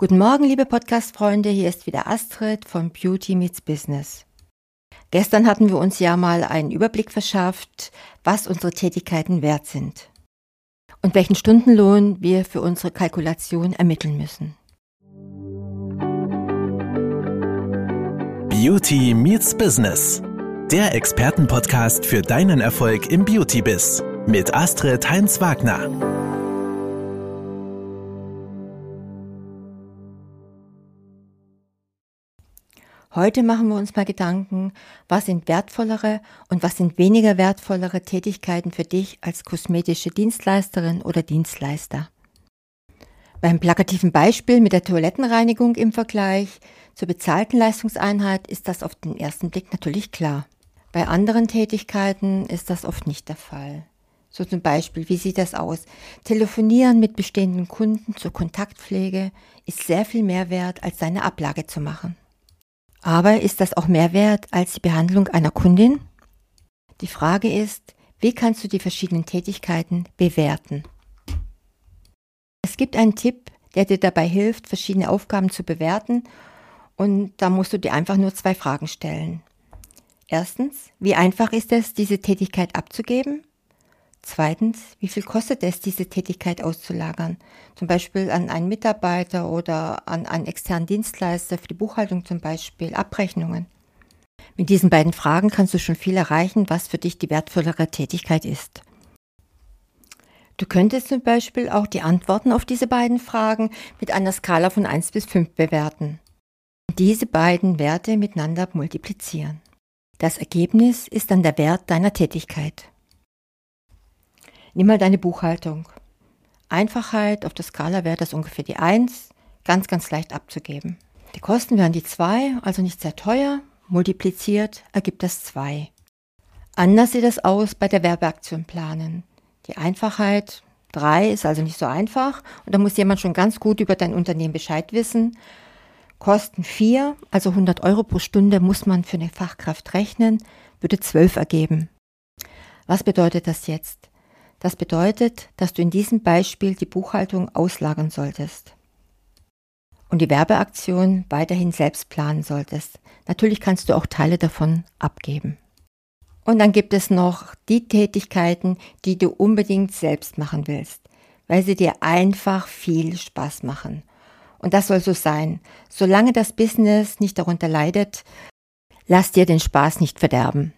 Guten Morgen, liebe Podcast-Freunde. Hier ist wieder Astrid von Beauty Meets Business. Gestern hatten wir uns ja mal einen Überblick verschafft, was unsere Tätigkeiten wert sind und welchen Stundenlohn wir für unsere Kalkulation ermitteln müssen. Beauty Meets Business. Der Expertenpodcast für deinen Erfolg im Beauty-Biz mit Astrid Heinz-Wagner. Heute machen wir uns mal Gedanken, was sind wertvollere und was sind weniger wertvollere Tätigkeiten für dich als kosmetische Dienstleisterin oder Dienstleister. Beim plakativen Beispiel mit der Toilettenreinigung im Vergleich zur bezahlten Leistungseinheit ist das auf den ersten Blick natürlich klar. Bei anderen Tätigkeiten ist das oft nicht der Fall. So zum Beispiel, wie sieht das aus? Telefonieren mit bestehenden Kunden zur Kontaktpflege ist sehr viel mehr wert, als seine Ablage zu machen. Aber ist das auch mehr wert als die Behandlung einer Kundin? Die Frage ist, wie kannst du die verschiedenen Tätigkeiten bewerten? Es gibt einen Tipp, der dir dabei hilft, verschiedene Aufgaben zu bewerten und da musst du dir einfach nur zwei Fragen stellen. Erstens, wie einfach ist es, diese Tätigkeit abzugeben? Zweitens, wie viel kostet es, diese Tätigkeit auszulagern? Zum Beispiel an einen Mitarbeiter oder an einen externen Dienstleister für die Buchhaltung zum Beispiel, Abrechnungen. Mit diesen beiden Fragen kannst du schon viel erreichen, was für dich die wertvollere Tätigkeit ist. Du könntest zum Beispiel auch die Antworten auf diese beiden Fragen mit einer Skala von 1 bis 5 bewerten. Diese beiden Werte miteinander multiplizieren. Das Ergebnis ist dann der Wert deiner Tätigkeit. Nimm mal deine Buchhaltung. Einfachheit auf der Skala wäre das ungefähr die 1, ganz, ganz leicht abzugeben. Die Kosten wären die 2, also nicht sehr teuer, multipliziert ergibt das 2. Anders sieht es aus bei der Werbeaktion planen. Die Einfachheit 3 ist also nicht so einfach und da muss jemand schon ganz gut über dein Unternehmen Bescheid wissen. Kosten 4, also 100 Euro pro Stunde muss man für eine Fachkraft rechnen, würde 12 ergeben. Was bedeutet das jetzt? Das bedeutet, dass du in diesem Beispiel die Buchhaltung auslagern solltest und die Werbeaktion weiterhin selbst planen solltest. Natürlich kannst du auch Teile davon abgeben. Und dann gibt es noch die Tätigkeiten, die du unbedingt selbst machen willst, weil sie dir einfach viel Spaß machen. Und das soll so sein. Solange das Business nicht darunter leidet, lass dir den Spaß nicht verderben.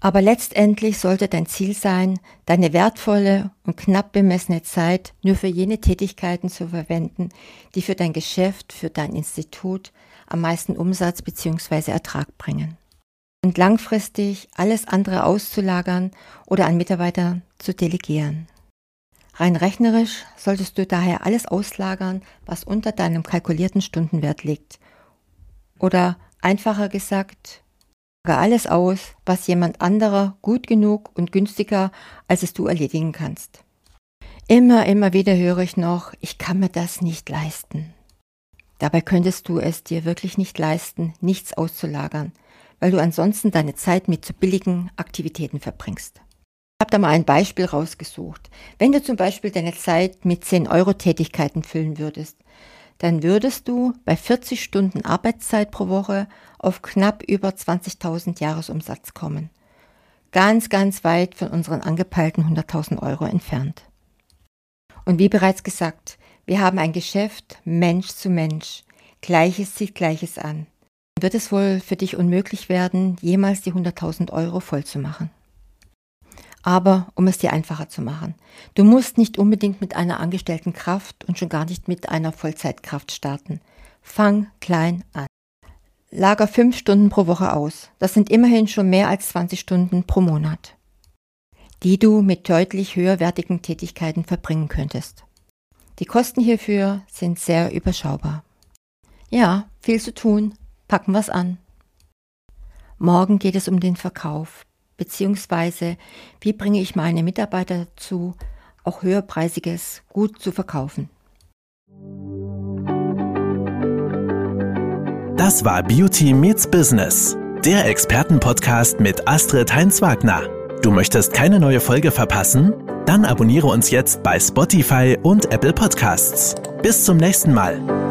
Aber letztendlich sollte dein Ziel sein, deine wertvolle und knapp bemessene Zeit nur für jene Tätigkeiten zu verwenden, die für dein Geschäft, für dein Institut am meisten Umsatz bzw. Ertrag bringen. Und langfristig alles andere auszulagern oder an Mitarbeiter zu delegieren. Rein rechnerisch solltest du daher alles auslagern, was unter deinem kalkulierten Stundenwert liegt. Oder einfacher gesagt, alles aus, was jemand anderer gut genug und günstiger, als es du erledigen kannst. Immer, immer wieder höre ich noch, ich kann mir das nicht leisten. Dabei könntest du es dir wirklich nicht leisten, nichts auszulagern, weil du ansonsten deine Zeit mit zu billigen Aktivitäten verbringst. Ich habe da mal ein Beispiel rausgesucht. Wenn du zum Beispiel deine Zeit mit 10 Euro Tätigkeiten füllen würdest, dann würdest du bei 40 Stunden Arbeitszeit pro Woche auf knapp über 20.000 Jahresumsatz kommen. Ganz, ganz weit von unseren angepeilten 100.000 Euro entfernt. Und wie bereits gesagt, wir haben ein Geschäft Mensch zu Mensch. Gleiches zieht Gleiches an. Wird es wohl für dich unmöglich werden, jemals die 100.000 Euro voll zu machen? Aber um es dir einfacher zu machen, du musst nicht unbedingt mit einer angestellten Kraft und schon gar nicht mit einer Vollzeitkraft starten. Fang klein an. Lager fünf Stunden pro Woche aus. Das sind immerhin schon mehr als 20 Stunden pro Monat, die du mit deutlich höherwertigen Tätigkeiten verbringen könntest. Die Kosten hierfür sind sehr überschaubar. Ja, viel zu tun. Packen wir's an. Morgen geht es um den Verkauf beziehungsweise wie bringe ich meine Mitarbeiter dazu, auch höherpreisiges gut zu verkaufen. Das war Beauty Meets Business, der Expertenpodcast mit Astrid Heinz-Wagner. Du möchtest keine neue Folge verpassen? Dann abonniere uns jetzt bei Spotify und Apple Podcasts. Bis zum nächsten Mal.